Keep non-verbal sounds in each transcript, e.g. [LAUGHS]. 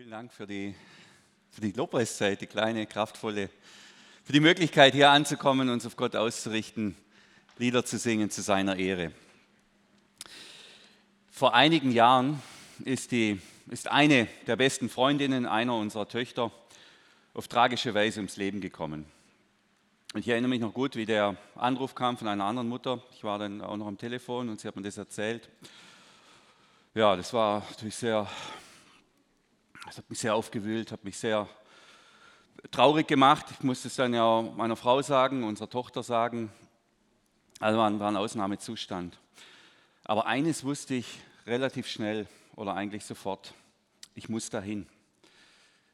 Vielen Dank für die, für die Lobpreiszeit, die kleine, kraftvolle, für die Möglichkeit, hier anzukommen, uns auf Gott auszurichten, Lieder zu singen zu seiner Ehre. Vor einigen Jahren ist, die, ist eine der besten Freundinnen einer unserer Töchter auf tragische Weise ums Leben gekommen. Und ich erinnere mich noch gut, wie der Anruf kam von einer anderen Mutter. Ich war dann auch noch am Telefon und sie hat mir das erzählt. Ja, das war natürlich sehr das hat mich sehr aufgewühlt, hat mich sehr traurig gemacht. Ich musste es dann ja meiner Frau sagen, unserer Tochter sagen. Also war ein, war ein Ausnahmezustand. Aber eines wusste ich relativ schnell oder eigentlich sofort. Ich muss dahin.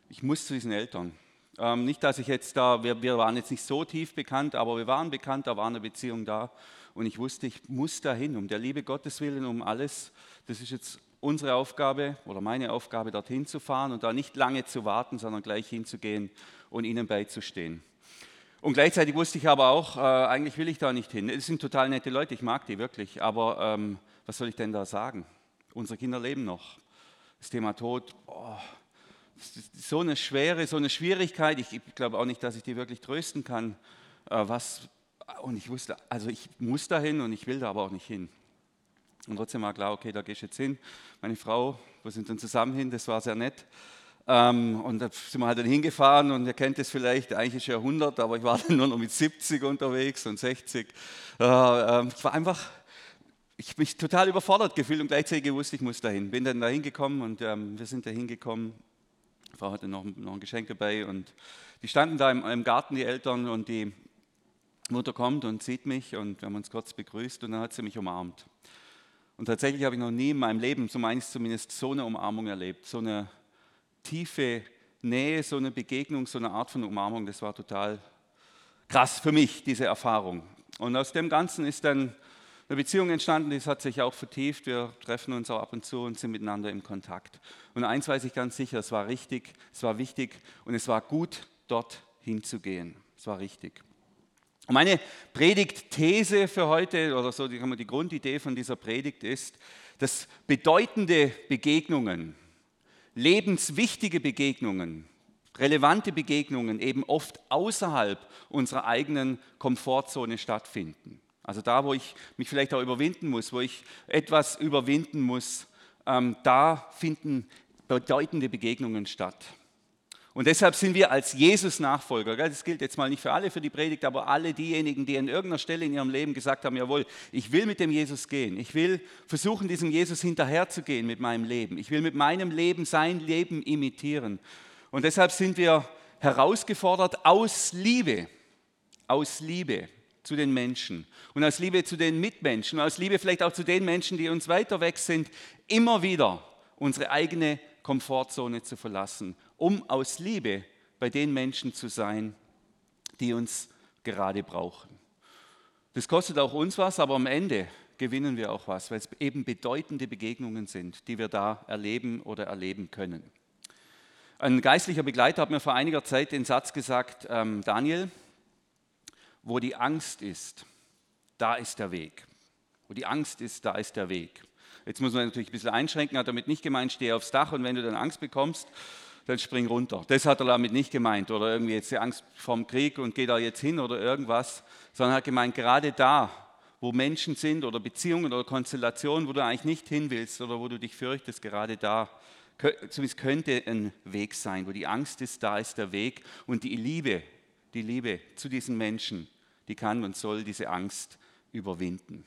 Ich muss zu diesen Eltern. Ähm, nicht, dass ich jetzt da, wir, wir waren jetzt nicht so tief bekannt, aber wir waren bekannt, da war eine Beziehung da. Und ich wusste, ich muss dahin, um der Liebe Gottes willen, um alles. Das ist jetzt unsere Aufgabe oder meine Aufgabe, dorthin zu fahren und da nicht lange zu warten, sondern gleich hinzugehen und ihnen beizustehen. Und gleichzeitig wusste ich aber auch, äh, eigentlich will ich da nicht hin. Es sind total nette Leute, ich mag die wirklich, aber ähm, was soll ich denn da sagen? Unsere Kinder leben noch. Das Thema Tod, oh, so eine Schwere, so eine Schwierigkeit. Ich, ich glaube auch nicht, dass ich die wirklich trösten kann. Äh, was, und ich wusste, also ich muss da hin und ich will da aber auch nicht hin. Und trotzdem war klar, okay, da gehst du jetzt hin. Meine Frau, wir sind dann zusammen hin, das war sehr nett. Ähm, und da sind wir halt dann hingefahren und ihr kennt es vielleicht, eigentlich ist ja 100, aber ich war [LAUGHS] dann nur noch mit 70 unterwegs und 60. Äh, äh, ich war einfach, ich mich total überfordert gefühlt und gleichzeitig gewusst, ich muss dahin. Bin dann da hingekommen und ähm, wir sind da hingekommen. Die Frau hatte noch, noch ein Geschenk dabei und die standen da im, im Garten, die Eltern, und die Mutter kommt und sieht mich und wir haben uns kurz begrüßt und dann hat sie mich umarmt. Und tatsächlich habe ich noch nie in meinem Leben, so meines zumindest, so eine Umarmung erlebt. So eine tiefe Nähe, so eine Begegnung, so eine Art von Umarmung. Das war total krass für mich, diese Erfahrung. Und aus dem Ganzen ist dann eine Beziehung entstanden, die hat sich auch vertieft. Wir treffen uns auch ab und zu und sind miteinander im Kontakt. Und eins weiß ich ganz sicher, es war richtig, es war wichtig und es war gut, dort hinzugehen. Es war richtig. Und meine Predigtthese für heute, oder so die, die Grundidee von dieser Predigt ist, dass bedeutende Begegnungen, lebenswichtige Begegnungen, relevante Begegnungen eben oft außerhalb unserer eigenen Komfortzone stattfinden. Also da, wo ich mich vielleicht auch überwinden muss, wo ich etwas überwinden muss, ähm, da finden bedeutende Begegnungen statt. Und deshalb sind wir als Jesus-Nachfolger, das gilt jetzt mal nicht für alle für die Predigt, aber alle diejenigen, die an irgendeiner Stelle in ihrem Leben gesagt haben, jawohl, ich will mit dem Jesus gehen, ich will versuchen, diesem Jesus hinterherzugehen mit meinem Leben, ich will mit meinem Leben sein Leben imitieren. Und deshalb sind wir herausgefordert aus Liebe, aus Liebe zu den Menschen und aus Liebe zu den Mitmenschen, aus Liebe vielleicht auch zu den Menschen, die uns weiter weg sind, immer wieder unsere eigene Komfortzone zu verlassen um aus Liebe bei den Menschen zu sein, die uns gerade brauchen. Das kostet auch uns was, aber am Ende gewinnen wir auch was, weil es eben bedeutende Begegnungen sind, die wir da erleben oder erleben können. Ein geistlicher Begleiter hat mir vor einiger Zeit den Satz gesagt, ähm, Daniel, wo die Angst ist, da ist der Weg. Wo die Angst ist, da ist der Weg. Jetzt muss man natürlich ein bisschen einschränken, hat damit nicht gemeint, stehe aufs Dach und wenn du dann Angst bekommst, dann spring runter. Das hat er damit nicht gemeint oder irgendwie jetzt die Angst vorm Krieg und geh da jetzt hin oder irgendwas, sondern er hat gemeint, gerade da, wo Menschen sind oder Beziehungen oder Konstellationen, wo du eigentlich nicht hin willst oder wo du dich fürchtest, gerade da, zumindest könnte ein Weg sein, wo die Angst ist, da ist der Weg und die Liebe, die Liebe zu diesen Menschen, die kann und soll diese Angst überwinden.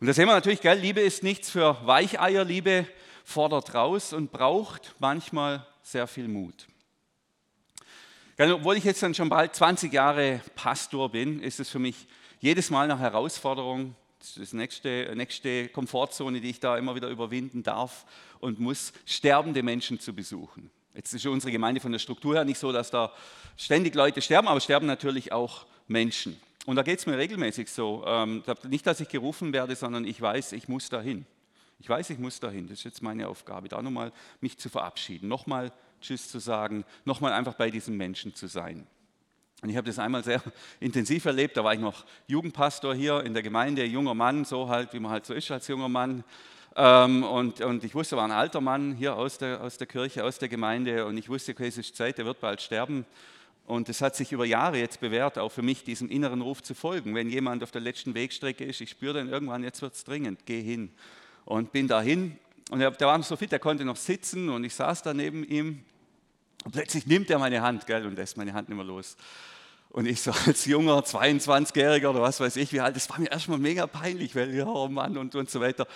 Und da sehen wir natürlich, gell, Liebe ist nichts für Weicheier, Liebe fordert raus und braucht manchmal sehr viel Mut. Obwohl ich jetzt dann schon bald 20 Jahre Pastor bin, ist es für mich jedes Mal eine Herausforderung, das ist die nächste, nächste Komfortzone, die ich da immer wieder überwinden darf und muss, sterbende Menschen zu besuchen. Jetzt ist unsere Gemeinde von der Struktur her nicht so, dass da ständig Leute sterben, aber sterben natürlich auch Menschen. Und da geht es mir regelmäßig so. Ähm, nicht, dass ich gerufen werde, sondern ich weiß, ich muss dahin. Ich weiß, ich muss dahin. Das ist jetzt meine Aufgabe, da nochmal mich zu verabschieden, nochmal Tschüss zu sagen, nochmal einfach bei diesem Menschen zu sein. Und ich habe das einmal sehr [LAUGHS] intensiv erlebt. Da war ich noch Jugendpastor hier in der Gemeinde, junger Mann, so halt, wie man halt so ist als junger Mann. Ähm, und, und ich wusste, war ein alter Mann hier aus der, aus der Kirche, aus der Gemeinde. Und ich wusste, okay, es ist Zeit, er wird bald sterben. Und es hat sich über Jahre jetzt bewährt, auch für mich diesem inneren Ruf zu folgen. Wenn jemand auf der letzten Wegstrecke ist, ich spüre dann irgendwann, jetzt wird es dringend, geh hin. Und bin dahin. Und der war noch so fit, er konnte noch sitzen und ich saß da neben ihm. Und plötzlich nimmt er meine Hand, gell, und lässt meine Hand nicht mehr los. Und ich so als junger 22-Jähriger oder was weiß ich, wie alt, das war mir erstmal mega peinlich, weil ja, oh Mann und, und so weiter.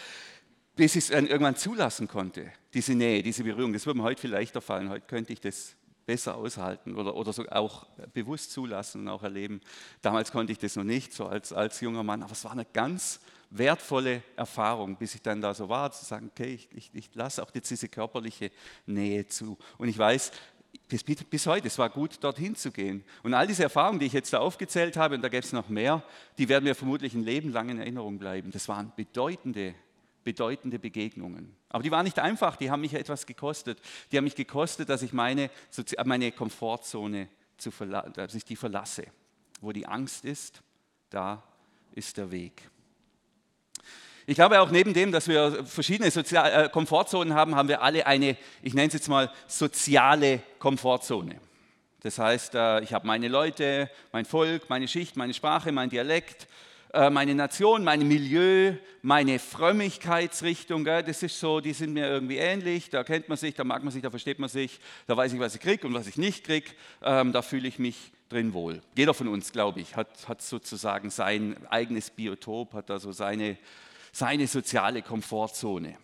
Bis ich es irgendwann zulassen konnte, diese Nähe, diese Berührung. Das würde mir heute viel leichter fallen. Heute könnte ich das besser aushalten oder, oder so auch bewusst zulassen und auch erleben. Damals konnte ich das noch nicht, so als, als junger Mann, aber es war eine ganz wertvolle Erfahrung, bis ich dann da so war, zu sagen, okay, ich, ich, ich lasse auch jetzt diese körperliche Nähe zu. Und ich weiß, bis, bis heute, es war gut, dorthin zu gehen. Und all diese Erfahrungen, die ich jetzt da aufgezählt habe, und da gäbe es noch mehr, die werden mir vermutlich ein Leben lang in Erinnerung bleiben. Das waren bedeutende bedeutende Begegnungen. Aber die waren nicht einfach, die haben mich etwas gekostet. Die haben mich gekostet, dass ich meine, meine Komfortzone zu dass ich die verlasse. Wo die Angst ist, da ist der Weg. Ich glaube auch neben dem, dass wir verschiedene Sozial äh, Komfortzonen haben, haben wir alle eine, ich nenne es jetzt mal soziale Komfortzone. Das heißt, äh, ich habe meine Leute, mein Volk, meine Schicht, meine Sprache, mein Dialekt, meine Nation, mein Milieu, meine Frömmigkeitsrichtung, das ist so, die sind mir irgendwie ähnlich, da kennt man sich, da mag man sich, da versteht man sich, da weiß ich, was ich kriege und was ich nicht kriege, ähm, da fühle ich mich drin wohl. Jeder von uns, glaube ich, hat, hat sozusagen sein eigenes Biotop, hat also seine, seine soziale Komfortzone.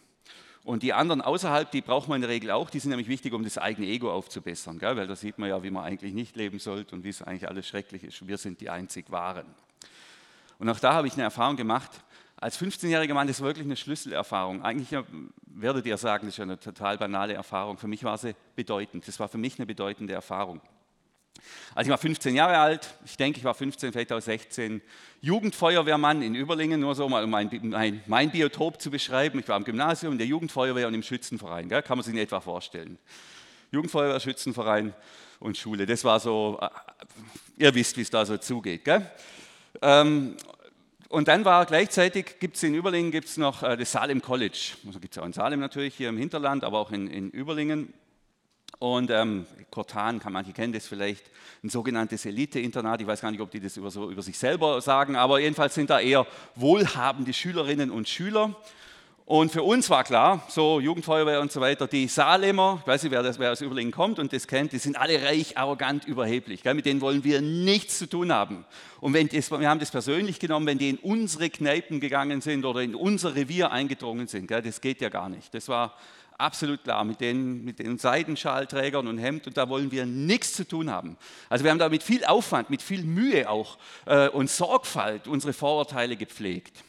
Und die anderen außerhalb, die braucht man in der Regel auch, die sind nämlich wichtig, um das eigene Ego aufzubessern, gell? weil da sieht man ja, wie man eigentlich nicht leben sollte und wie es eigentlich alles schrecklich ist. Wir sind die einzig Wahren. Und auch da habe ich eine Erfahrung gemacht. Als 15-jähriger Mann, das war wirklich eine Schlüsselerfahrung. Eigentlich werdet ihr sagen, das ist ja eine total banale Erfahrung. Für mich war sie bedeutend. Das war für mich eine bedeutende Erfahrung. Als ich war 15 Jahre alt, ich denke, ich war 15, vielleicht auch 16, Jugendfeuerwehrmann in Überlingen, nur so mal um mein, mein, mein Biotop zu beschreiben. Ich war im Gymnasium, in der Jugendfeuerwehr und im Schützenverein. Gell? Kann man sich nicht etwa vorstellen. Jugendfeuerwehr, Schützenverein und Schule. Das war so, äh, ihr wisst, wie es da so zugeht. Gell? Ähm, und dann war gleichzeitig, gibt es in Überlingen gibt's noch äh, das Salem College. Also gibt es auch in Salem natürlich, hier im Hinterland, aber auch in, in Überlingen. Und ähm, Kortan, kann manche kennen das vielleicht, ein sogenanntes Elite-Internat. Ich weiß gar nicht, ob die das über, so, über sich selber sagen, aber jedenfalls sind da eher wohlhabende Schülerinnen und Schüler. Und für uns war klar, so Jugendfeuerwehr und so weiter, die Salemer, ich weiß nicht, wer, das, wer aus Überlingen kommt und das kennt, die sind alle reich, arrogant, überheblich. Gell? Mit denen wollen wir nichts zu tun haben. Und wenn das, wir haben das persönlich genommen, wenn die in unsere Kneipen gegangen sind oder in unser Revier eingedrungen sind. Gell? Das geht ja gar nicht. Das war absolut klar mit den, mit den Seidenschalträgern und Hemd und da wollen wir nichts zu tun haben. Also wir haben da mit viel Aufwand, mit viel Mühe auch äh, und Sorgfalt unsere Vorurteile gepflegt.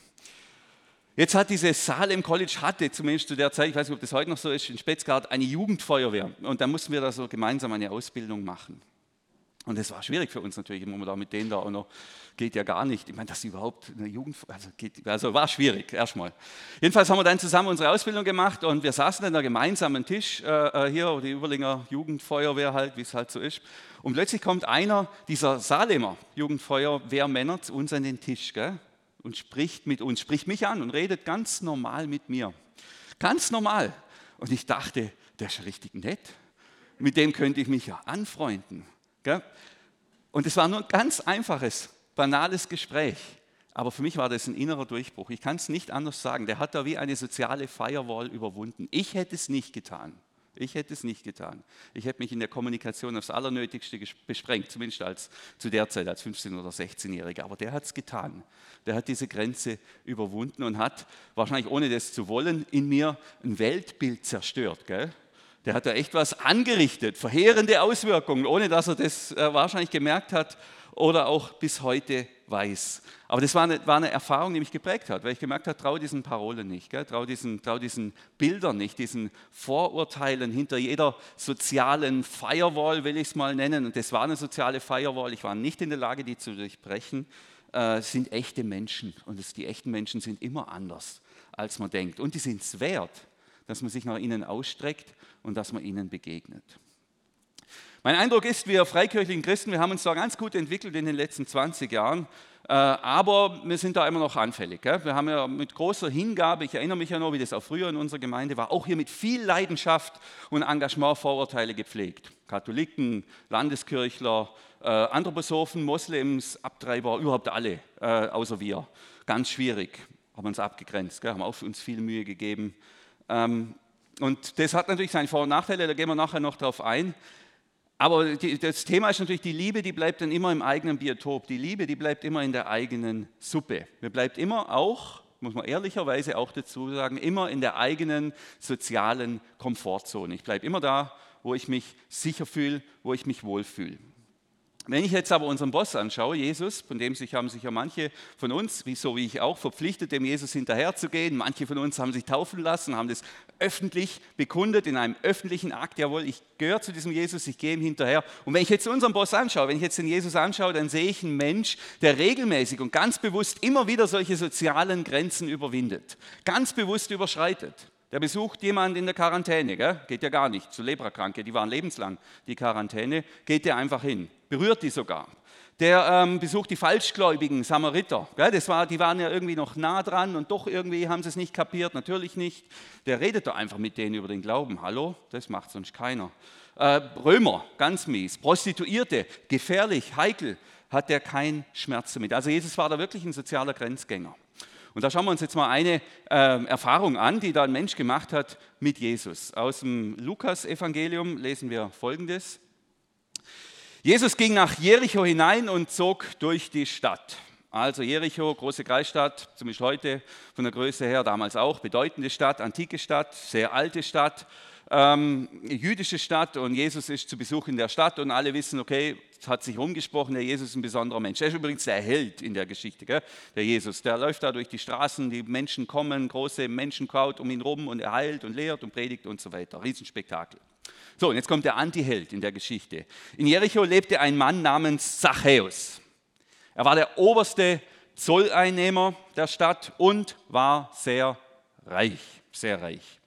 Jetzt hat dieses Salem College hatte, zumindest zu der Zeit, ich weiß nicht, ob das heute noch so ist, in Spetzgart eine Jugendfeuerwehr. Und da mussten wir da so gemeinsam eine Ausbildung machen. Und das war schwierig für uns natürlich, immer da mit denen da auch noch, geht ja gar nicht. Ich meine, dass überhaupt eine Jugendfeuerwehr, also, geht, also war schwierig, erstmal. Jedenfalls haben wir dann zusammen unsere Ausbildung gemacht und wir saßen an einem gemeinsamen Tisch äh, äh, hier, die Überlinger Jugendfeuerwehr halt, wie es halt so ist. Und plötzlich kommt einer dieser Salemer Jugendfeuerwehrmänner zu uns an den Tisch, gell? Und spricht mit uns, spricht mich an und redet ganz normal mit mir. Ganz normal. Und ich dachte, der ist richtig nett. Mit dem könnte ich mich ja anfreunden. Und es war nur ein ganz einfaches, banales Gespräch. Aber für mich war das ein innerer Durchbruch. Ich kann es nicht anders sagen. Der hat da wie eine soziale Firewall überwunden. Ich hätte es nicht getan. Ich hätte es nicht getan. Ich hätte mich in der Kommunikation aufs Allernötigste besprengt, zumindest als, zu der Zeit als 15- oder 16-Jähriger. Aber der hat es getan. Der hat diese Grenze überwunden und hat, wahrscheinlich ohne das zu wollen, in mir ein Weltbild zerstört. Gell? Der hat da echt was angerichtet, verheerende Auswirkungen, ohne dass er das äh, wahrscheinlich gemerkt hat oder auch bis heute weiß. Aber das war eine, war eine Erfahrung, die mich geprägt hat, weil ich gemerkt habe, traue diesen Parolen nicht, traue diesen, trau diesen Bildern nicht, diesen Vorurteilen hinter jeder sozialen Firewall, will ich es mal nennen. Und das war eine soziale Firewall, ich war nicht in der Lage, die zu durchbrechen, äh, sind echte Menschen. Und das, die echten Menschen sind immer anders, als man denkt. Und die sind es wert, dass man sich nach ihnen ausstreckt und dass man ihnen begegnet. Mein Eindruck ist, wir freikirchlichen Christen, wir haben uns da ganz gut entwickelt in den letzten 20 Jahren, äh, aber wir sind da immer noch anfällig. Wir haben ja mit großer Hingabe, ich erinnere mich ja noch, wie das auch früher in unserer Gemeinde war, auch hier mit viel Leidenschaft und Engagement Vorurteile gepflegt. Katholiken, Landeskirchler, äh, Anthroposophen, Moslems, Abtreiber, überhaupt alle, äh, außer wir. Ganz schwierig, haben uns abgegrenzt, haben auch uns viel Mühe gegeben. Ähm, und das hat natürlich seine Vor- und Nachteile, da gehen wir nachher noch drauf ein. Aber die, das Thema ist natürlich, die Liebe, die bleibt dann immer im eigenen Biotop. Die Liebe, die bleibt immer in der eigenen Suppe. Die bleibt immer auch, muss man ehrlicherweise auch dazu sagen, immer in der eigenen sozialen Komfortzone. Ich bleibe immer da, wo ich mich sicher fühle, wo ich mich wohlfühle. Wenn ich jetzt aber unseren Boss anschaue, Jesus, von dem sich haben sich ja manche von uns, wie so wie ich auch, verpflichtet, dem Jesus hinterherzugehen. Manche von uns haben sich taufen lassen, haben das öffentlich bekundet in einem öffentlichen Akt. Jawohl, ich gehöre zu diesem Jesus, ich gehe ihm hinterher. Und wenn ich jetzt unseren Boss anschaue, wenn ich jetzt den Jesus anschaue, dann sehe ich einen Mensch, der regelmäßig und ganz bewusst immer wieder solche sozialen Grenzen überwindet, ganz bewusst überschreitet. Der besucht jemanden in der Quarantäne, gell? geht ja gar nicht, zu Leprakranke, die waren lebenslang die Quarantäne, geht der einfach hin, berührt die sogar. Der ähm, besucht die falschgläubigen Samariter. Gell? Das war, die waren ja irgendwie noch nah dran und doch irgendwie haben sie es nicht kapiert, natürlich nicht. Der redet da einfach mit denen über den Glauben. Hallo, das macht sonst keiner. Äh, Römer, ganz mies. Prostituierte, gefährlich, heikel, hat der kein Schmerz damit. Also Jesus war da wirklich ein sozialer Grenzgänger. Und da schauen wir uns jetzt mal eine äh, Erfahrung an, die da ein Mensch gemacht hat mit Jesus. Aus dem Lukas-Evangelium lesen wir Folgendes. Jesus ging nach Jericho hinein und zog durch die Stadt. Also Jericho, große Kreisstadt, zumindest heute von der Größe her, damals auch, bedeutende Stadt, antike Stadt, sehr alte Stadt, ähm, jüdische Stadt und Jesus ist zu Besuch in der Stadt und alle wissen, okay, es hat sich rumgesprochen, der Jesus ist ein besonderer Mensch. Er ist übrigens der Held in der Geschichte, gell? der Jesus. Der läuft da durch die Straßen, die Menschen kommen, große Menschenkraut um ihn rum und er heilt und lehrt und predigt und so weiter. Riesenspektakel. So, und jetzt kommt der Antiheld in der Geschichte. In Jericho lebte ein Mann namens Zachäus. Er war der oberste Zolleinnehmer der Stadt und war sehr reich, sehr reich.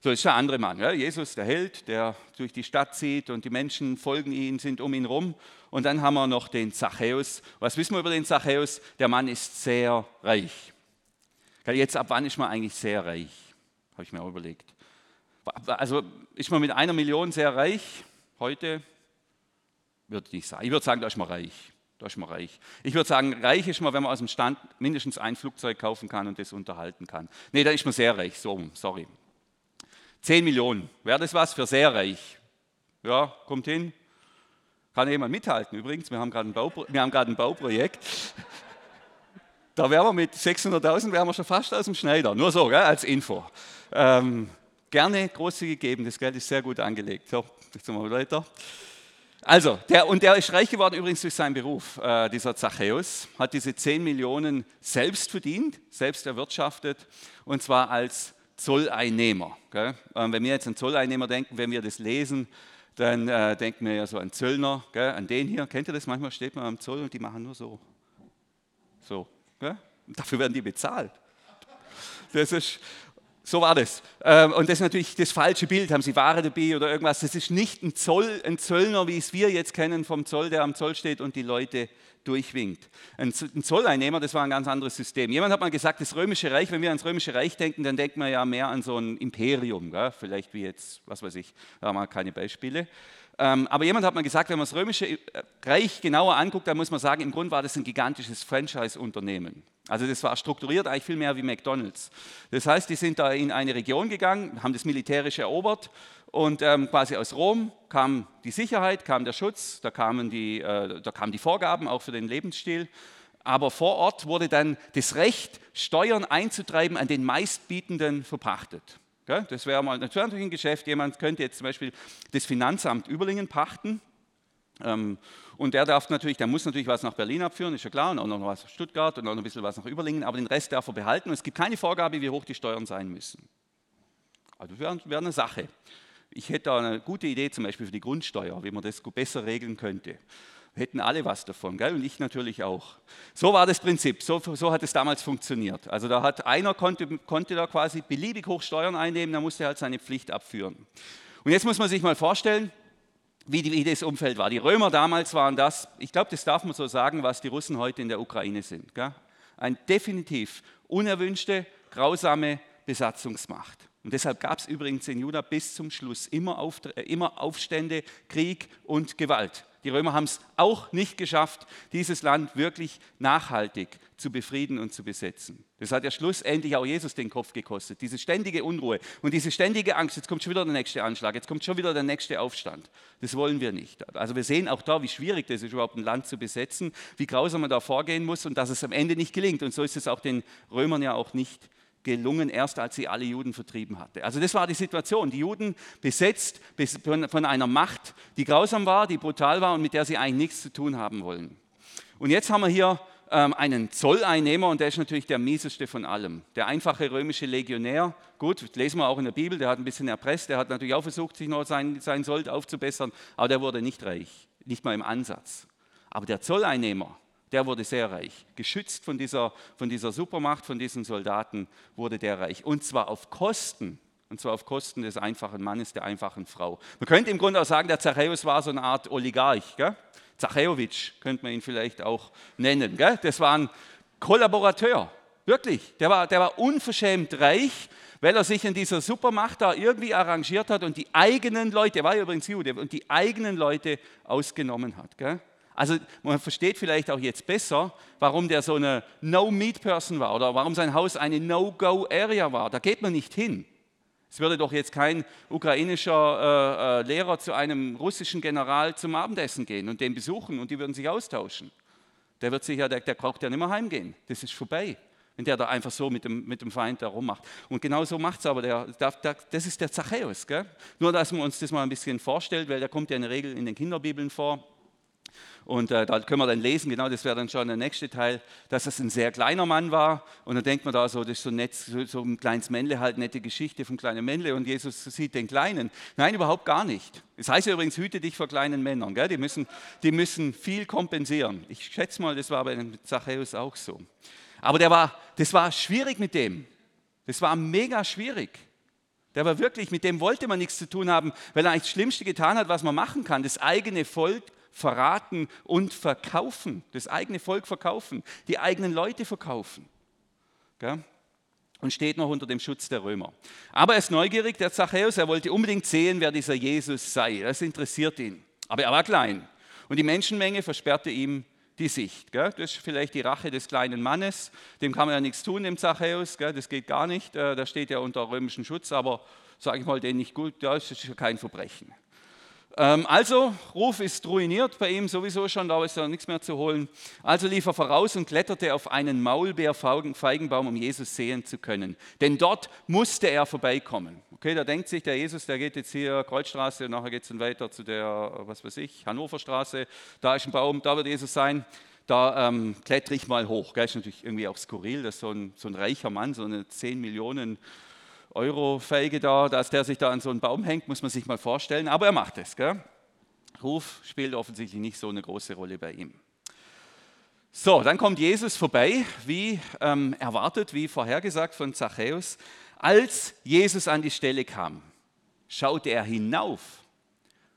So ist der andere Mann, ja? Jesus, der Held, der durch die Stadt zieht und die Menschen folgen ihm, sind um ihn rum. Und dann haben wir noch den Zachäus. Was wissen wir über den Zachäus? Der Mann ist sehr reich. Jetzt, ab wann ist man eigentlich sehr reich? Habe ich mir auch überlegt. Also ist man mit einer Million sehr reich? Heute würde ich nicht sagen. Ich würde sagen, da ist man reich. Da ist man reich. Ich würde sagen, reich ist man, wenn man aus dem Stand mindestens ein Flugzeug kaufen kann und das unterhalten kann. Nee, da ist man sehr reich. So, sorry. 10 Millionen. Wäre das was für sehr reich? Ja, kommt hin. Kann jemand mithalten übrigens? Wir haben gerade ein, Baupro ein Bauprojekt. Da wären wir mit 600.000 wären wir schon fast aus dem Schneider. Nur so, gell, als Info. Ähm, gerne großzügig geben, das Geld ist sehr gut angelegt. So, jetzt sind wir weiter. Also, der, und der ist reich geworden übrigens durch seinen Beruf, äh, dieser Zachäus, hat diese 10 Millionen selbst verdient, selbst erwirtschaftet, und zwar als Zolleinnehmer. Gell? Ähm, wenn wir jetzt an Zolleinnehmer denken, wenn wir das lesen, dann äh, denken wir ja so an Zöllner, gell? an den hier. Kennt ihr das? Manchmal steht man am Zoll und die machen nur so. So. Gell? Dafür werden die bezahlt. Das ist, so war das. Ähm, und das ist natürlich das falsche Bild. Haben Sie Ware dabei oder irgendwas? Das ist nicht ein, Zoll, ein Zöllner, wie es wir jetzt kennen vom Zoll, der am Zoll steht und die Leute durchwinkt. Ein Zolleinnehmer, das war ein ganz anderes System. Jemand hat mal gesagt, das Römische Reich, wenn wir ans Römische Reich denken, dann denkt man ja mehr an so ein Imperium, gell? vielleicht wie jetzt, was weiß ich, da haben wir keine Beispiele. Ähm, aber jemand hat mal gesagt, wenn man das Römische äh, Reich genauer anguckt, dann muss man sagen, im Grunde war das ein gigantisches Franchise-Unternehmen. Also das war strukturiert eigentlich viel mehr wie McDonald's. Das heißt, die sind da in eine Region gegangen, haben das militärisch erobert und ähm, quasi aus Rom kam die Sicherheit, kam der Schutz, da kamen, die, äh, da kamen die Vorgaben auch für den Lebensstil. Aber vor Ort wurde dann das Recht, Steuern einzutreiben, an den meistbietenden verpachtet. Das wäre mal natürlich ein Geschäft. Jemand könnte jetzt zum Beispiel das Finanzamt Überlingen pachten. Ähm, und der darf natürlich, der muss natürlich was nach Berlin abführen, ist ja klar, und auch noch was nach Stuttgart und auch noch ein bisschen was nach Überlingen, aber den Rest darf er behalten. Und es gibt keine Vorgabe, wie hoch die Steuern sein müssen. Also das wäre wär eine Sache. Ich hätte da eine gute Idee zum Beispiel für die Grundsteuer, wie man das besser regeln könnte. Hätten alle was davon, gell? und ich natürlich auch. So war das Prinzip, so, so hat es damals funktioniert. Also da hat einer konnte, konnte da quasi beliebig hoch Steuern einnehmen, da musste er halt seine Pflicht abführen. Und jetzt muss man sich mal vorstellen, wie, wie das Umfeld war. Die Römer damals waren das, ich glaube, das darf man so sagen, was die Russen heute in der Ukraine sind. Gell? Ein definitiv unerwünschte, grausame Besatzungsmacht. Und deshalb gab es übrigens in Juda bis zum Schluss immer, immer Aufstände, Krieg und Gewalt. Die Römer haben es auch nicht geschafft, dieses Land wirklich nachhaltig zu befrieden und zu besetzen. Das hat ja schlussendlich auch Jesus den Kopf gekostet. Diese ständige Unruhe und diese ständige Angst. Jetzt kommt schon wieder der nächste Anschlag, jetzt kommt schon wieder der nächste Aufstand. Das wollen wir nicht. Also wir sehen auch da, wie schwierig das ist, überhaupt ein Land zu besetzen, wie grausam man da vorgehen muss und dass es am Ende nicht gelingt. Und so ist es auch den Römern ja auch nicht gelungen, erst als sie alle Juden vertrieben hatte. Also das war die Situation. Die Juden besetzt von einer Macht, die grausam war, die brutal war und mit der sie eigentlich nichts zu tun haben wollen. Und jetzt haben wir hier ähm, einen Zolleinnehmer und der ist natürlich der mieseste von allem. Der einfache römische Legionär, gut, lesen wir auch in der Bibel, der hat ein bisschen erpresst, der hat natürlich auch versucht, sich noch sein, sein Sold aufzubessern, aber der wurde nicht reich, nicht mal im Ansatz. Aber der Zolleinnehmer, der wurde sehr reich. Geschützt von dieser, von dieser Supermacht, von diesen Soldaten wurde der reich. Und zwar auf Kosten, und zwar auf Kosten des einfachen Mannes, der einfachen Frau. Man könnte im Grunde auch sagen, der Zachäus war so eine Art Oligarch. Gell? Zachäowitsch könnte man ihn vielleicht auch nennen. Gell? Das war ein Kollaborateur, wirklich. Der war, der war unverschämt reich, weil er sich in dieser Supermacht da irgendwie arrangiert hat und die eigenen Leute, er war ja übrigens Jude, und die eigenen Leute ausgenommen hat. Gell? Also man versteht vielleicht auch jetzt besser, warum der so eine No-Meat-Person war oder warum sein Haus eine No-Go-Area war. Da geht man nicht hin. Es würde doch jetzt kein ukrainischer äh, äh, Lehrer zu einem russischen General zum Abendessen gehen und den besuchen und die würden sich austauschen. Der wird sicher, der, der braucht ja nicht mehr heimgehen. Das ist vorbei, wenn der da einfach so mit dem, mit dem Feind da rummacht. Und genau so macht es aber der, der, der, das ist der Zachäus. Gell? Nur, dass man uns das mal ein bisschen vorstellt, weil der kommt ja in der Regel in den Kinderbibeln vor. Und äh, da können wir dann lesen, genau das wäre dann schon der nächste Teil, dass es ein sehr kleiner Mann war. Und dann denkt man da so, das ist so, nett, so, so ein kleines Männle, halt nette Geschichte von kleinen Männle. Und Jesus sieht den Kleinen. Nein, überhaupt gar nicht. Das heißt ja übrigens, hüte dich vor kleinen Männern. Gell? Die, müssen, die müssen viel kompensieren. Ich schätze mal, das war bei Zachäus auch so. Aber der war, das war schwierig mit dem. Das war mega schwierig. Der war wirklich, mit dem wollte man nichts zu tun haben, weil er eigentlich das Schlimmste getan hat, was man machen kann. Das eigene Volk verraten und verkaufen. Das eigene Volk verkaufen, die eigenen Leute verkaufen. Gell? Und steht noch unter dem Schutz der Römer. Aber er ist neugierig, der Zachäus, er wollte unbedingt sehen, wer dieser Jesus sei. Das interessiert ihn. Aber er war klein. Und die Menschenmenge versperrte ihm die Sicht. Gell? Das ist vielleicht die Rache des kleinen Mannes. Dem kann man ja nichts tun, dem Zachäus. Gell? Das geht gar nicht. Äh, da steht ja unter römischem Schutz. Aber sage ich mal, den nicht gut, das ist ja kein Verbrechen. Ähm, also, Ruf ist ruiniert bei ihm sowieso schon, da ist ja nichts mehr zu holen. Also lief er voraus und kletterte auf einen Maulbeerfeigenbaum, um Jesus sehen zu können. Denn dort musste er vorbeikommen. Okay, da denkt sich der Jesus, der geht jetzt hier Kreuzstraße und nachher geht es dann weiter zu der, was weiß ich, Hannoverstraße. Da ist ein Baum, da wird Jesus sein. Da ähm, klettere ich mal hoch. Das ist natürlich irgendwie auch skurril, dass so ein, so ein reicher Mann, so eine 10 Millionen Euro-Feige da, dass der sich da an so einen Baum hängt, muss man sich mal vorstellen. Aber er macht es. Gell? Ruf spielt offensichtlich nicht so eine große Rolle bei ihm. So, dann kommt Jesus vorbei, wie ähm, erwartet, wie vorhergesagt von Zachäus. Als Jesus an die Stelle kam, schaute er hinauf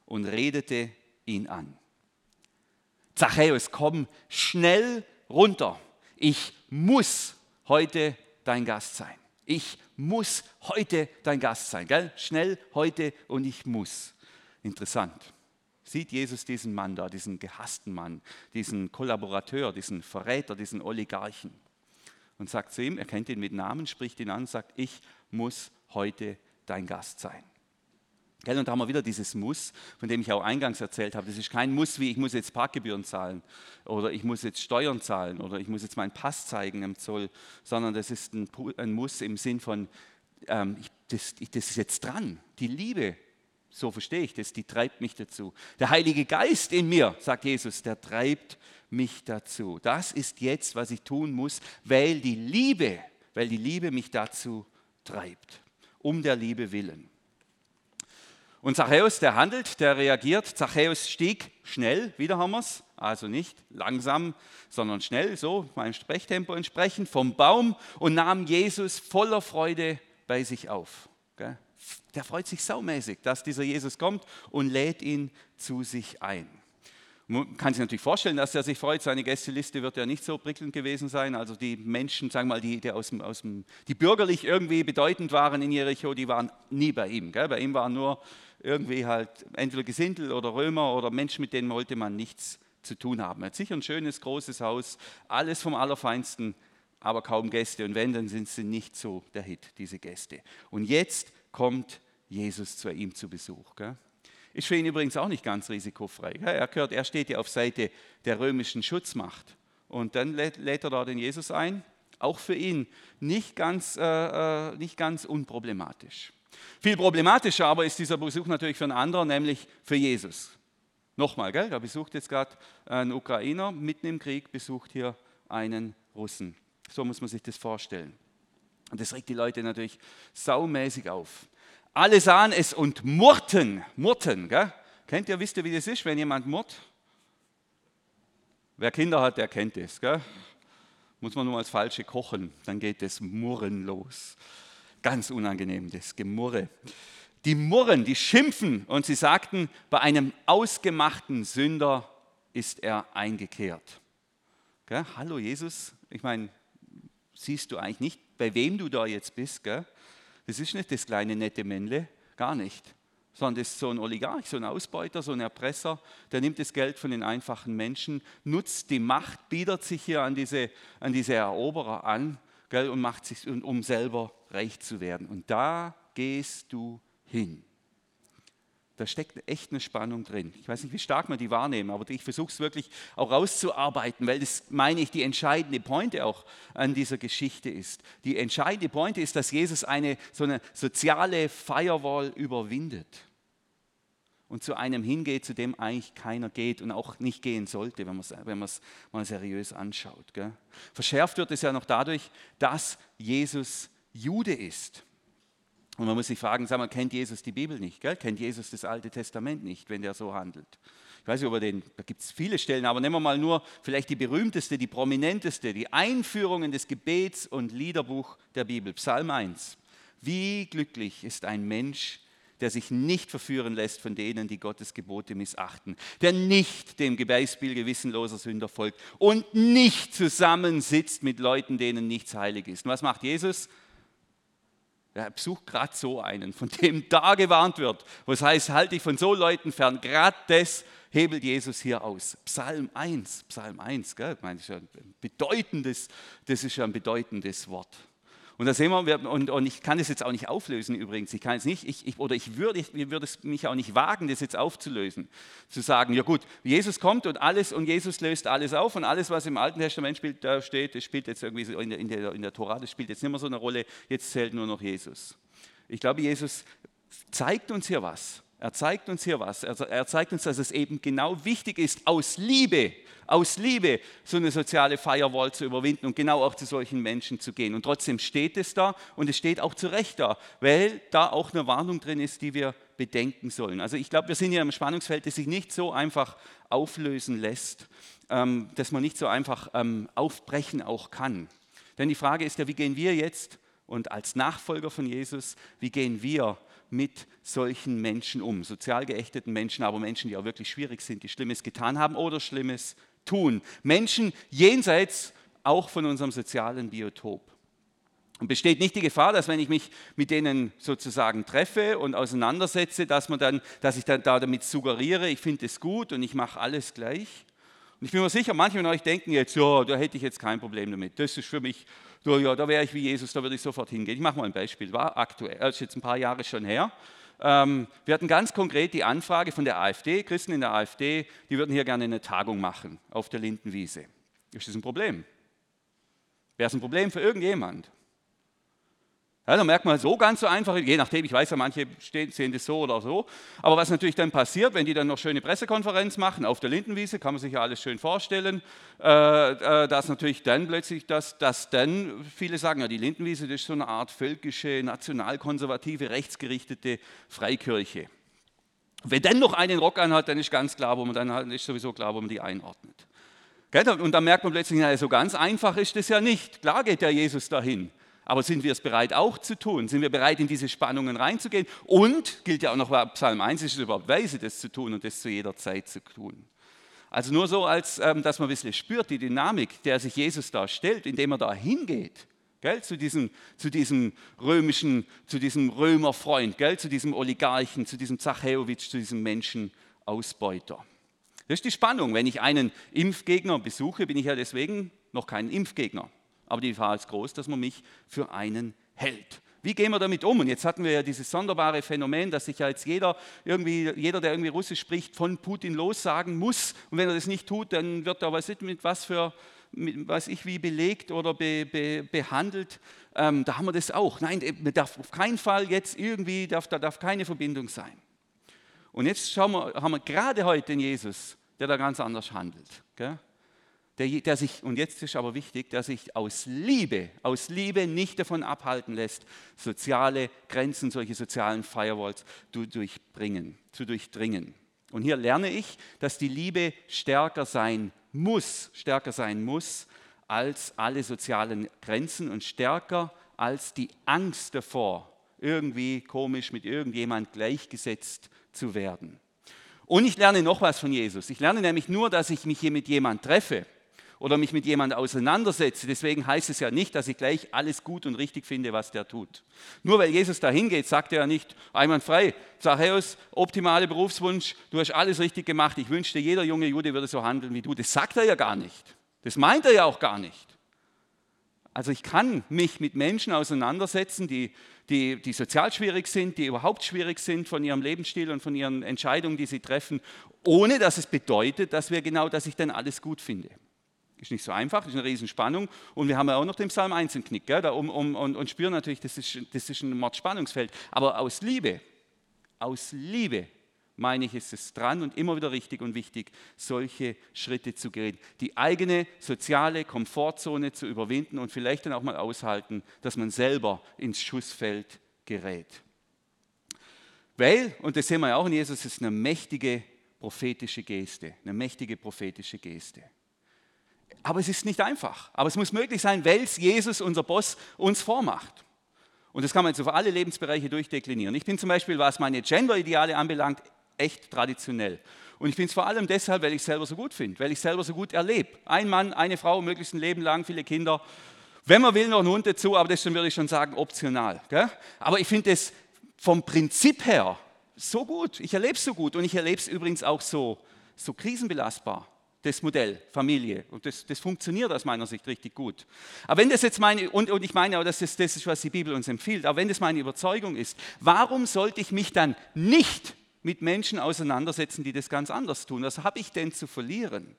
und redete ihn an. Zachäus, komm schnell runter. Ich muss heute dein Gast sein. Ich muss heute dein Gast sein. Gell? Schnell heute und ich muss. Interessant. Sieht Jesus diesen Mann da, diesen gehassten Mann, diesen Kollaborateur, diesen Verräter, diesen Oligarchen und sagt zu ihm, er kennt ihn mit Namen, spricht ihn an, sagt, ich muss heute dein Gast sein. Und da haben wir wieder dieses Muss, von dem ich auch eingangs erzählt habe. Das ist kein Muss wie, ich muss jetzt Parkgebühren zahlen oder ich muss jetzt Steuern zahlen oder ich muss jetzt meinen Pass zeigen im Zoll, sondern das ist ein, ein Muss im Sinn von, ähm, ich, das, ich, das ist jetzt dran. Die Liebe, so verstehe ich das, die treibt mich dazu. Der Heilige Geist in mir, sagt Jesus, der treibt mich dazu. Das ist jetzt, was ich tun muss, weil die Liebe, weil die Liebe mich dazu treibt. Um der Liebe willen. Und Zachäus, der handelt, der reagiert. Zachäus stieg schnell, wieder haben wir es, also nicht langsam, sondern schnell, so meinem Sprechtempo entsprechend, vom Baum und nahm Jesus voller Freude bei sich auf. der freut sich saumäßig, dass dieser Jesus kommt und lädt ihn zu sich ein. Man kann sich natürlich vorstellen, dass er sich freut. Seine Gästeliste wird ja nicht so prickelnd gewesen sein. Also die Menschen, sagen wir mal, die, die, aus dem, aus dem, die bürgerlich irgendwie bedeutend waren in Jericho, die waren nie bei ihm. Gell? Bei ihm waren nur irgendwie halt entweder Gesindel oder Römer oder Menschen, mit denen wollte man nichts zu tun haben. Er hat sicher ein schönes, großes Haus, alles vom Allerfeinsten, aber kaum Gäste. Und wenn, dann sind sie nicht so der Hit, diese Gäste. Und jetzt kommt Jesus zu ihm zu Besuch. Gell? Ist für ihn übrigens auch nicht ganz risikofrei. Er, gehört, er steht ja auf Seite der römischen Schutzmacht. Und dann lädt, er da den Jesus ein. Auch für ihn nicht ganz, äh, äh, nicht ganz unproblematisch. Viel problematischer aber ist dieser Besuch natürlich für einen anderen, nämlich für Jesus. Nochmal, gell? da besucht jetzt gerade ein Ukrainer mitten im Krieg, besucht hier einen Russen. So muss man sich das vorstellen. Und das regt die Leute natürlich saumäßig auf. Alle sahen es und murrten, murrten. Gell? Kennt ihr, wisst ihr, wie das ist, wenn jemand murrt? Wer Kinder hat, der kennt es. Gell? Muss man nur als Falsche kochen, dann geht das Murren los. Ganz unangenehm, das Gemurre. Die murren, die schimpfen und sie sagten, bei einem ausgemachten Sünder ist er eingekehrt. Gell? Hallo Jesus, ich meine, siehst du eigentlich nicht, bei wem du da jetzt bist? Gell? Das ist nicht das kleine nette Männle, gar nicht. Sondern das ist so ein Oligarch, so ein Ausbeuter, so ein Erpresser, der nimmt das Geld von den einfachen Menschen, nutzt die Macht, bietet sich hier an diese, an diese Eroberer an gell, und macht sich, um selber reich zu werden. Und da gehst du hin. Da steckt echt eine Spannung drin. Ich weiß nicht, wie stark man die wahrnehmen, aber ich versuche es wirklich auch rauszuarbeiten, weil das, meine ich, die entscheidende Pointe auch an dieser Geschichte ist. Die entscheidende Pointe ist, dass Jesus eine so eine soziale Firewall überwindet und zu einem hingeht, zu dem eigentlich keiner geht und auch nicht gehen sollte, wenn man es wenn mal seriös anschaut. Gell? Verschärft wird es ja noch dadurch, dass Jesus Jude ist. Und man muss sich fragen, sag mal, kennt Jesus die Bibel nicht? Gell? Kennt Jesus das Alte Testament nicht, wenn der so handelt? Ich weiß nicht, über den, da gibt es viele Stellen, aber nehmen wir mal nur vielleicht die berühmteste, die prominenteste, die Einführung in das Gebets- und Liederbuch der Bibel, Psalm 1. Wie glücklich ist ein Mensch, der sich nicht verführen lässt von denen, die Gottes Gebote missachten, der nicht dem Gebeißspiel gewissenloser Sünder folgt und nicht zusammensitzt mit Leuten, denen nichts heilig ist. Und was macht Jesus? Er besucht gerade so einen, von dem da gewarnt wird, wo es heißt, halte dich von so Leuten fern. Gerade das hebelt Jesus hier aus. Psalm 1, Psalm 1, gell? Ich meine, das, ist ja ein bedeutendes, das ist ja ein bedeutendes Wort. Und da sehen wir, und, und, ich kann das jetzt auch nicht auflösen übrigens, ich kann es nicht, ich, ich, oder ich würde, ich, würde es mich auch nicht wagen, das jetzt aufzulösen. Zu sagen, ja gut, Jesus kommt und alles, und Jesus löst alles auf und alles, was im Alten Testament spielt, da steht, das spielt jetzt irgendwie so in der, in der, in der Tora, das spielt jetzt nicht mehr so eine Rolle, jetzt zählt nur noch Jesus. Ich glaube, Jesus zeigt uns hier was. Er zeigt uns hier was. Er zeigt uns, dass es eben genau wichtig ist, aus Liebe, aus Liebe so eine soziale Firewall zu überwinden und genau auch zu solchen Menschen zu gehen. Und trotzdem steht es da und es steht auch zu Recht da, weil da auch eine Warnung drin ist, die wir bedenken sollen. Also ich glaube, wir sind hier im Spannungsfeld, das sich nicht so einfach auflösen lässt, ähm, dass man nicht so einfach ähm, aufbrechen auch kann. Denn die Frage ist ja, wie gehen wir jetzt und als Nachfolger von Jesus, wie gehen wir mit solchen Menschen um? Sozial geächteten Menschen, aber Menschen, die auch wirklich schwierig sind, die Schlimmes getan haben oder Schlimmes tun. Menschen jenseits auch von unserem sozialen Biotop. Und besteht nicht die Gefahr, dass wenn ich mich mit denen sozusagen treffe und auseinandersetze, dass, man dann, dass ich dann da damit suggeriere, ich finde es gut und ich mache alles gleich. Und ich bin mir sicher, manche von euch denken jetzt, ja, da hätte ich jetzt kein Problem damit. Das ist für mich, ja, da wäre ich wie Jesus, da würde ich sofort hingehen. Ich mache mal ein Beispiel, war aktuell, das ist jetzt ein paar Jahre schon her. Ähm, wir hatten ganz konkret die Anfrage von der AfD, Christen in der AfD, die würden hier gerne eine Tagung machen auf der Lindenwiese. Ist das ein Problem? Wäre es ein Problem für irgendjemand? Ja, da merkt man so ganz so einfach, je nachdem, ich weiß ja, manche stehen, sehen das so oder so. Aber was natürlich dann passiert, wenn die dann noch schöne Pressekonferenz machen auf der Lindenwiese, kann man sich ja alles schön vorstellen, äh, äh, dass natürlich dann plötzlich, dass, dass dann viele sagen, ja, die Lindenwiese, das ist so eine Art völkische, nationalkonservative, rechtsgerichtete Freikirche. Wenn dann noch einen Rock anhat, dann ist ganz klar, wo man dann ist sowieso klar, wo man die einordnet. Und dann merkt man plötzlich, na, so ganz einfach ist das ja nicht. Klar geht der Jesus dahin. Aber sind wir es bereit auch zu tun? Sind wir bereit, in diese Spannungen reinzugehen? Und gilt ja auch noch Psalm 1, ist es überhaupt weise, das zu tun und das zu jeder Zeit zu tun? Also nur so, als ähm, dass man ein bisschen spürt, die Dynamik, der sich Jesus da stellt, indem er da hingeht. Gell, zu, diesem, zu diesem römischen, zu diesem Römerfreund, gell, zu diesem Oligarchen, zu diesem Zachäowitsch, zu diesem Menschenausbeuter. Das ist die Spannung. Wenn ich einen Impfgegner besuche, bin ich ja deswegen noch kein Impfgegner. Aber die Gefahr ist groß, dass man mich für einen hält. Wie gehen wir damit um? Und jetzt hatten wir ja dieses sonderbare Phänomen, dass sich ja jetzt jeder, irgendwie, jeder, der irgendwie Russisch spricht, von Putin lossagen muss. Und wenn er das nicht tut, dann wird er, weiß mit was für, mit, weiß ich wie, belegt oder be, be, behandelt. Ähm, da haben wir das auch. Nein, man darf auf keinen Fall jetzt irgendwie, darf, da darf keine Verbindung sein. Und jetzt schauen wir, haben wir gerade heute den Jesus, der da ganz anders handelt. Gell? Der, der, sich, und jetzt ist aber wichtig, der sich aus Liebe, aus Liebe nicht davon abhalten lässt, soziale Grenzen, solche sozialen Firewalls zu durchbringen, zu durchdringen. Und hier lerne ich, dass die Liebe stärker sein muss, stärker sein muss als alle sozialen Grenzen und stärker als die Angst davor, irgendwie komisch mit irgendjemand gleichgesetzt zu werden. Und ich lerne noch was von Jesus. Ich lerne nämlich nur, dass ich mich hier mit jemand treffe oder mich mit jemand auseinandersetze. Deswegen heißt es ja nicht, dass ich gleich alles gut und richtig finde, was der tut. Nur weil Jesus dahin geht, sagt er ja nicht einwandfrei, Zachäus, optimale Berufswunsch, du hast alles richtig gemacht, ich wünschte, jeder junge Jude würde so handeln wie du. Das sagt er ja gar nicht. Das meint er ja auch gar nicht. Also ich kann mich mit Menschen auseinandersetzen, die, die, die sozial schwierig sind, die überhaupt schwierig sind von ihrem Lebensstil und von ihren Entscheidungen, die sie treffen, ohne dass es bedeutet, dass wir genau, dass ich dann alles gut finde. Ist nicht so einfach, ist eine Riesenspannung. Und wir haben ja auch noch den Psalm 1 im Knick, gell, da um, um, und, und spüren natürlich, das ist, das ist ein Mordspannungsfeld. Aber aus Liebe, aus Liebe meine ich, ist es dran und immer wieder richtig und wichtig, solche Schritte zu gehen. Die eigene soziale Komfortzone zu überwinden und vielleicht dann auch mal aushalten, dass man selber ins Schussfeld gerät. Weil, und das sehen wir ja auch in Jesus, ist eine mächtige prophetische Geste, eine mächtige prophetische Geste. Aber es ist nicht einfach. Aber es muss möglich sein, weil es Jesus, unser Boss, uns vormacht. Und das kann man jetzt auf alle Lebensbereiche durchdeklinieren. Ich bin zum Beispiel, was meine Gender-Ideale anbelangt, echt traditionell. Und ich bin es vor allem deshalb, weil ich es selber so gut finde, weil ich es selber so gut erlebe. Ein Mann, eine Frau, möglichst ein Leben lang, viele Kinder. Wenn man will, noch ein Hund dazu, aber das würde ich schon sagen, optional. Gell? Aber ich finde es vom Prinzip her so gut. Ich erlebe es so gut und ich erlebe es übrigens auch so, so krisenbelastbar das Modell Familie. Und das, das, funktioniert aus meiner Sicht richtig gut. Aber wenn das jetzt meine, und, und ich meine auch, dass das, das ist, was die Bibel uns empfiehlt, aber wenn das meine Überzeugung ist, warum sollte ich mich dann nicht mit Menschen auseinandersetzen, die das ganz anders tun? Was habe ich denn zu verlieren?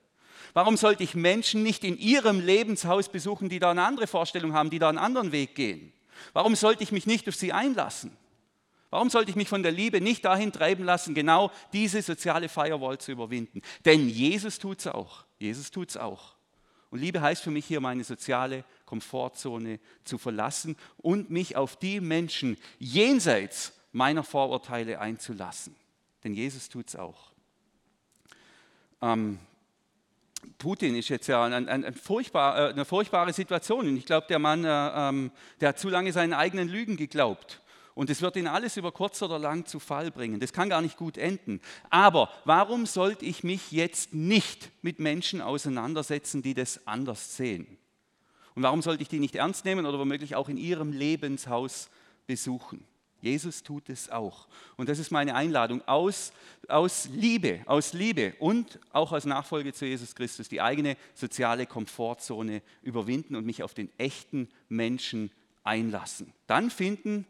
Warum sollte ich Menschen nicht in ihrem Lebenshaus besuchen, die da eine andere Vorstellung haben, die da einen anderen Weg gehen? Warum sollte ich mich nicht auf sie einlassen? Warum sollte ich mich von der Liebe nicht dahin treiben lassen, genau diese soziale Firewall zu überwinden? Denn Jesus tut es auch. Jesus tut es auch. Und Liebe heißt für mich hier, meine soziale Komfortzone zu verlassen und mich auf die Menschen jenseits meiner Vorurteile einzulassen. Denn Jesus tut es auch. Ähm, Putin ist jetzt ja ein, ein, ein furchtbar, äh, eine furchtbare Situation. Und ich glaube, der Mann, äh, ähm, der hat zu lange seinen eigenen Lügen geglaubt. Und es wird ihn alles über kurz oder lang zu Fall bringen. Das kann gar nicht gut enden. Aber warum sollte ich mich jetzt nicht mit Menschen auseinandersetzen, die das anders sehen? Und warum sollte ich die nicht ernst nehmen oder womöglich auch in ihrem Lebenshaus besuchen? Jesus tut es auch. Und das ist meine Einladung aus, aus Liebe, aus Liebe und auch aus Nachfolge zu Jesus Christus, die eigene soziale Komfortzone überwinden und mich auf den echten Menschen einlassen. Dann finden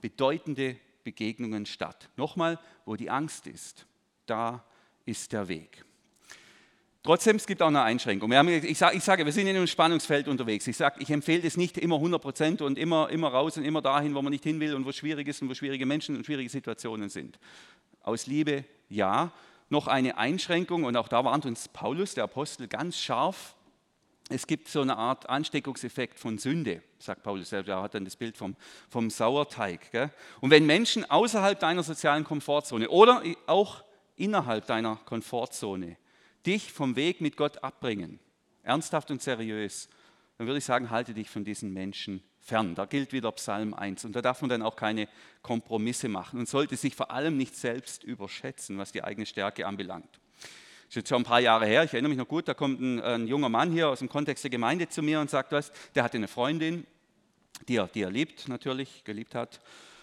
bedeutende Begegnungen statt. Nochmal, wo die Angst ist, da ist der Weg. Trotzdem, es gibt auch eine Einschränkung. Ich sage, ich sage, wir sind in einem Spannungsfeld unterwegs. Ich sage, ich empfehle das nicht immer 100 Prozent und immer, immer raus und immer dahin, wo man nicht hin will und wo es schwierig ist und wo schwierige Menschen und schwierige Situationen sind. Aus Liebe, ja. Noch eine Einschränkung und auch da warnt uns Paulus, der Apostel, ganz scharf es gibt so eine Art Ansteckungseffekt von Sünde, sagt Paulus. Er hat dann das Bild vom, vom Sauerteig. Gell? Und wenn Menschen außerhalb deiner sozialen Komfortzone oder auch innerhalb deiner Komfortzone dich vom Weg mit Gott abbringen, ernsthaft und seriös, dann würde ich sagen, halte dich von diesen Menschen fern. Da gilt wieder Psalm 1 und da darf man dann auch keine Kompromisse machen und sollte sich vor allem nicht selbst überschätzen, was die eigene Stärke anbelangt. Ist jetzt schon ein paar Jahre her, ich erinnere mich noch gut, da kommt ein, ein junger Mann hier aus dem Kontext der Gemeinde zu mir und sagt, was, der hatte eine Freundin, die er, die er liebt natürlich, geliebt hat.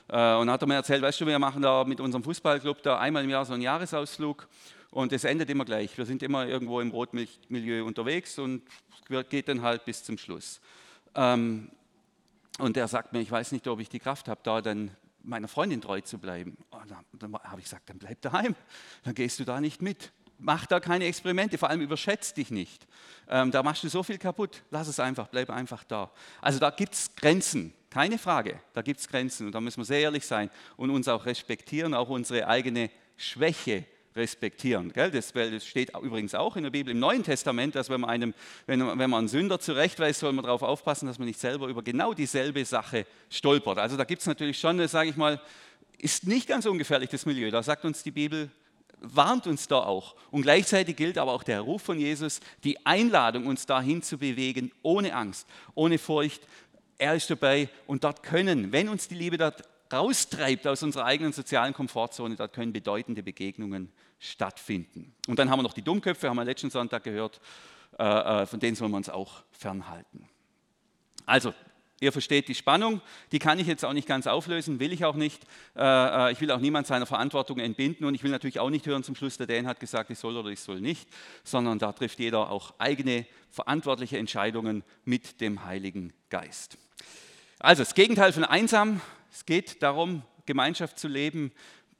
Äh, und hat er mir erzählt, weißt du, wir machen da mit unserem Fußballclub da einmal im Jahr so einen Jahresausflug und es endet immer gleich. Wir sind immer irgendwo im Rotmilieu unterwegs und geht dann halt bis zum Schluss. Ähm, und er sagt mir, ich weiß nicht, ob ich die Kraft habe, da dann meiner Freundin treu zu bleiben. Und dann, dann habe ich gesagt, dann bleib daheim, dann gehst du da nicht mit. Mach da keine Experimente, vor allem überschätzt dich nicht. Ähm, da machst du so viel kaputt. Lass es einfach, bleib einfach da. Also da gibt es Grenzen, keine Frage. Da gibt es Grenzen und da müssen wir sehr ehrlich sein und uns auch respektieren, auch unsere eigene Schwäche respektieren. Gell? Das, steht übrigens auch in der Bibel im Neuen Testament, dass wenn man, einem, wenn, wenn man einen Sünder zurechtweist, soll man darauf aufpassen, dass man nicht selber über genau dieselbe Sache stolpert. Also da gibt es natürlich schon, sage ich mal, ist nicht ganz ungefährlich das Milieu. Da sagt uns die Bibel, warnt uns da auch. Und gleichzeitig gilt aber auch der Ruf von Jesus, die Einladung, uns dahin zu bewegen, ohne Angst, ohne Furcht. Er ist dabei und dort können, wenn uns die Liebe dort raustreibt aus unserer eigenen sozialen Komfortzone, dort können bedeutende Begegnungen stattfinden. Und dann haben wir noch die Dummköpfe, haben wir letzten Sonntag gehört, äh, äh, von denen sollen wir uns auch fernhalten. Also, ihr versteht die Spannung, die kann ich jetzt auch nicht ganz auflösen, will ich auch nicht. Äh, ich will auch niemand seiner Verantwortung entbinden und ich will natürlich auch nicht hören zum Schluss, der Dan hat gesagt, ich soll oder ich soll nicht, sondern da trifft jeder auch eigene verantwortliche Entscheidungen mit dem Heiligen Geist. Also das Gegenteil von einsam, es geht darum, Gemeinschaft zu leben,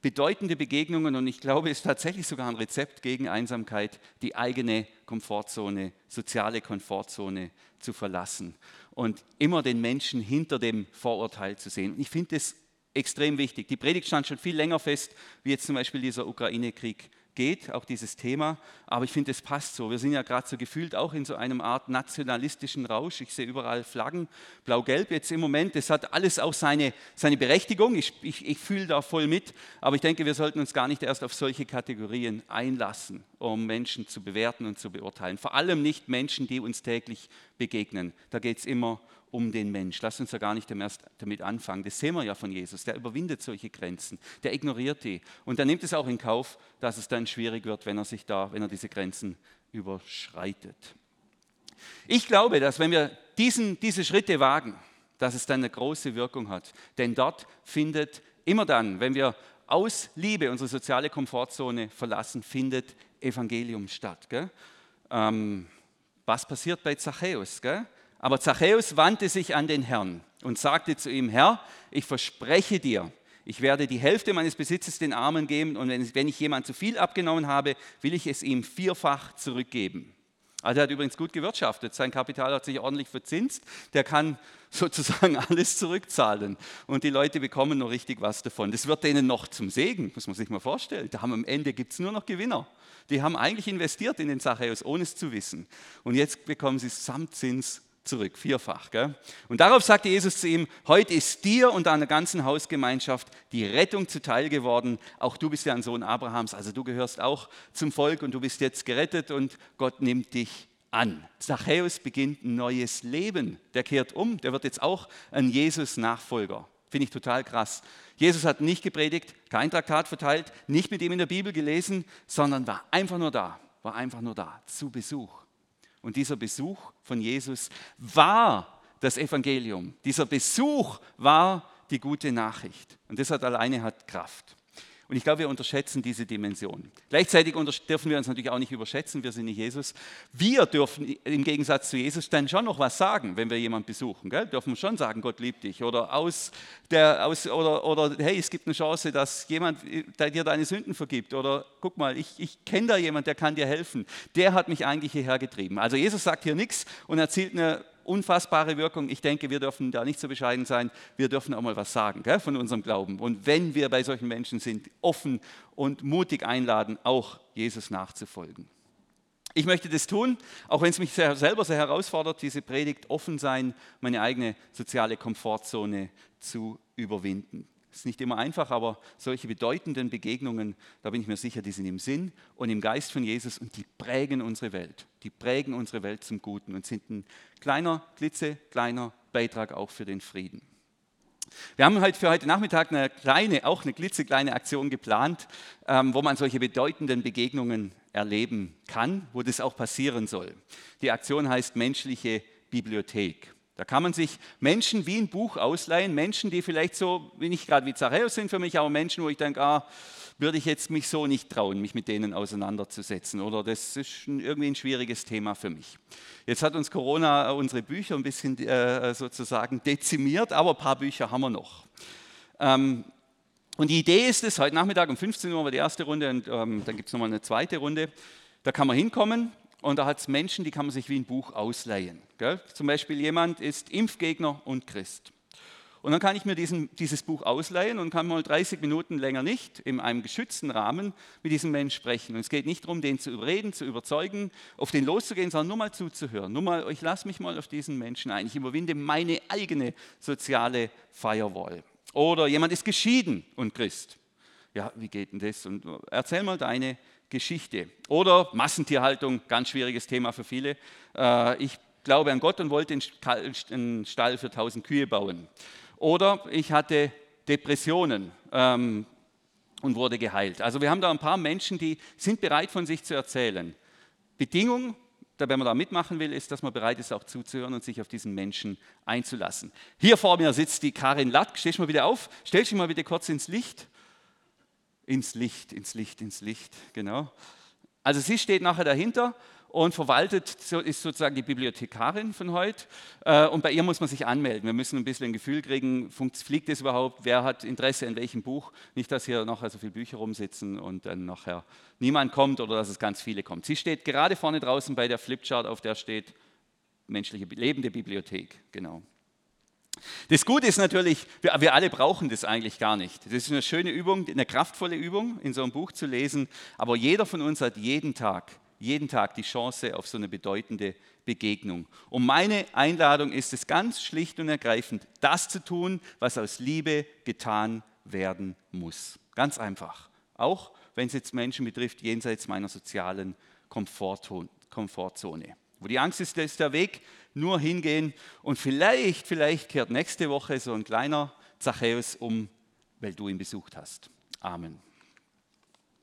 bedeutende Begegnungen und ich glaube, es ist tatsächlich sogar ein Rezept gegen Einsamkeit, die eigene Komfortzone, soziale Komfortzone zu verlassen und immer den Menschen hinter dem Vorurteil zu sehen. Ich finde das extrem wichtig. Die Predigt stand schon viel länger fest, wie jetzt zum Beispiel dieser Ukraine-Krieg geht, auch dieses Thema. Aber ich finde, es passt so. Wir sind ja gerade so gefühlt auch in so einem Art nationalistischen Rausch. Ich sehe überall Flaggen, blau-gelb jetzt im Moment. Das hat alles auch seine, seine Berechtigung. Ich, ich, ich fühle da voll mit. Aber ich denke, wir sollten uns gar nicht erst auf solche Kategorien einlassen, um Menschen zu bewerten und zu beurteilen. Vor allem nicht Menschen, die uns täglich begegnen. Da geht es immer um um den Mensch. Lass uns ja gar nicht erst damit anfangen. Das sehen wir ja von Jesus. Der überwindet solche Grenzen. Der ignoriert die. Und er nimmt es auch in Kauf, dass es dann schwierig wird, wenn er sich da, wenn er diese Grenzen überschreitet. Ich glaube, dass wenn wir diesen, diese Schritte wagen, dass es dann eine große Wirkung hat. Denn dort findet immer dann, wenn wir aus Liebe unsere soziale Komfortzone verlassen, findet Evangelium statt. Ähm, was passiert bei Zachäus? Gell? Aber Zachäus wandte sich an den Herrn und sagte zu ihm, Herr, ich verspreche dir, ich werde die Hälfte meines Besitzes den Armen geben und wenn ich jemand zu viel abgenommen habe, will ich es ihm vierfach zurückgeben. Also er hat übrigens gut gewirtschaftet, sein Kapital hat sich ordentlich verzinst, der kann [LAUGHS] sozusagen alles zurückzahlen und die Leute bekommen noch richtig was davon. Das wird denen noch zum Segen, muss man sich mal vorstellen. Da haben am Ende gibt es nur noch Gewinner. Die haben eigentlich investiert in den Zachäus, ohne es zu wissen. Und jetzt bekommen sie samt Zins zurück, vierfach. Gell? Und darauf sagte Jesus zu ihm, heute ist dir und deiner ganzen Hausgemeinschaft die Rettung zuteil geworden. Auch du bist ja ein Sohn Abrahams, also du gehörst auch zum Volk und du bist jetzt gerettet und Gott nimmt dich an. Zachäus beginnt ein neues Leben. Der kehrt um, der wird jetzt auch ein Jesus-Nachfolger. Finde ich total krass. Jesus hat nicht gepredigt, kein Traktat verteilt, nicht mit ihm in der Bibel gelesen, sondern war einfach nur da, war einfach nur da, zu Besuch. Und dieser Besuch von Jesus war das Evangelium. Dieser Besuch war die gute Nachricht. Und das hat alleine hat Kraft. Und ich glaube, wir unterschätzen diese Dimension. Gleichzeitig dürfen wir uns natürlich auch nicht überschätzen, wir sind nicht Jesus. Wir dürfen im Gegensatz zu Jesus dann schon noch was sagen, wenn wir jemanden besuchen. Gell? Dürfen wir schon sagen, Gott liebt dich. Oder, aus der, aus, oder, oder hey, es gibt eine Chance, dass jemand dir deine Sünden vergibt. Oder guck mal, ich, ich kenne da jemanden, der kann dir helfen. Der hat mich eigentlich hierher getrieben. Also Jesus sagt hier nichts und erzielt eine unfassbare Wirkung. Ich denke, wir dürfen da nicht so bescheiden sein. Wir dürfen auch mal was sagen gell, von unserem Glauben. Und wenn wir bei solchen Menschen sind, offen und mutig einladen, auch Jesus nachzufolgen. Ich möchte das tun, auch wenn es mich selber sehr herausfordert, diese Predigt offen sein, meine eigene soziale Komfortzone zu überwinden. Ist nicht immer einfach, aber solche bedeutenden Begegnungen, da bin ich mir sicher, die sind im Sinn und im Geist von Jesus und die prägen unsere Welt. Die prägen unsere Welt zum Guten und sind ein kleiner, klitzekleiner Beitrag auch für den Frieden. Wir haben heute für heute Nachmittag eine kleine, auch eine klitzekleine Aktion geplant, ähm, wo man solche bedeutenden Begegnungen erleben kann, wo das auch passieren soll. Die Aktion heißt menschliche Bibliothek. Da kann man sich Menschen wie ein Buch ausleihen, Menschen, die vielleicht so, nicht gerade wie Zachäus sind für mich, aber Menschen, wo ich denke, ah, würde ich jetzt mich so nicht trauen, mich mit denen auseinanderzusetzen oder das ist irgendwie ein schwieriges Thema für mich. Jetzt hat uns Corona unsere Bücher ein bisschen äh, sozusagen dezimiert, aber ein paar Bücher haben wir noch. Ähm, und die Idee ist es, heute Nachmittag um 15 Uhr war die erste Runde und ähm, dann gibt es nochmal eine zweite Runde. Da kann man hinkommen und da hat es Menschen, die kann man sich wie ein Buch ausleihen. Gell? Zum Beispiel jemand ist Impfgegner und Christ. Und dann kann ich mir diesen, dieses Buch ausleihen und kann mal 30 Minuten länger nicht in einem geschützten Rahmen mit diesem Menschen sprechen. Und es geht nicht darum, den zu überreden, zu überzeugen, auf den loszugehen, sondern nur mal zuzuhören. Nur mal, ich lasse mich mal auf diesen Menschen ein. Ich überwinde meine eigene soziale Firewall. Oder jemand ist geschieden und Christ. Ja, wie geht denn das? Und erzähl mal deine Geschichte. Oder Massentierhaltung, ganz schwieriges Thema für viele. Äh, ich glaube an Gott und wollte einen Stall für 1000 Kühe bauen. Oder ich hatte Depressionen ähm, und wurde geheilt. Also wir haben da ein paar Menschen, die sind bereit von sich zu erzählen. Bedingung, wenn man da mitmachen will, ist, dass man bereit ist, auch zuzuhören und sich auf diesen Menschen einzulassen. Hier vor mir sitzt die Karin Latt. Stehst du mal wieder auf? Stell dich mal bitte kurz ins Licht. Ins Licht, ins Licht, ins Licht, genau. Also sie steht nachher dahinter und verwaltet, ist sozusagen die Bibliothekarin von heute. Äh, und bei ihr muss man sich anmelden. Wir müssen ein bisschen ein Gefühl kriegen, fliegt es überhaupt, wer hat Interesse an welchem Buch. Nicht, dass hier nachher so viele Bücher rumsitzen und dann nachher niemand kommt oder dass es ganz viele kommt. Sie steht gerade vorne draußen bei der Flipchart, auf der steht menschliche lebende Bibliothek. Genau. Das Gute ist natürlich, wir, wir, alle brauchen das eigentlich gar nicht. Das ist eine schöne Übung, eine kraftvolle Übung, in so einem Buch zu lesen. Aber jeder von uns hat jeden Tag, jeden Tag die Chance auf so eine bedeutende Begegnung. Und meine Einladung ist es ganz schlicht und ergreifend, das zu tun, was aus Liebe getan werden muss. Ganz einfach. Auch wenn es jetzt Menschen betrifft, jenseits meiner sozialen Komfortzone. Wo die Angst ist, ist der Weg nur hingehen und vielleicht, vielleicht kehrt nächste Woche so ein kleiner Zachäus um, weil du ihn besucht hast. Amen.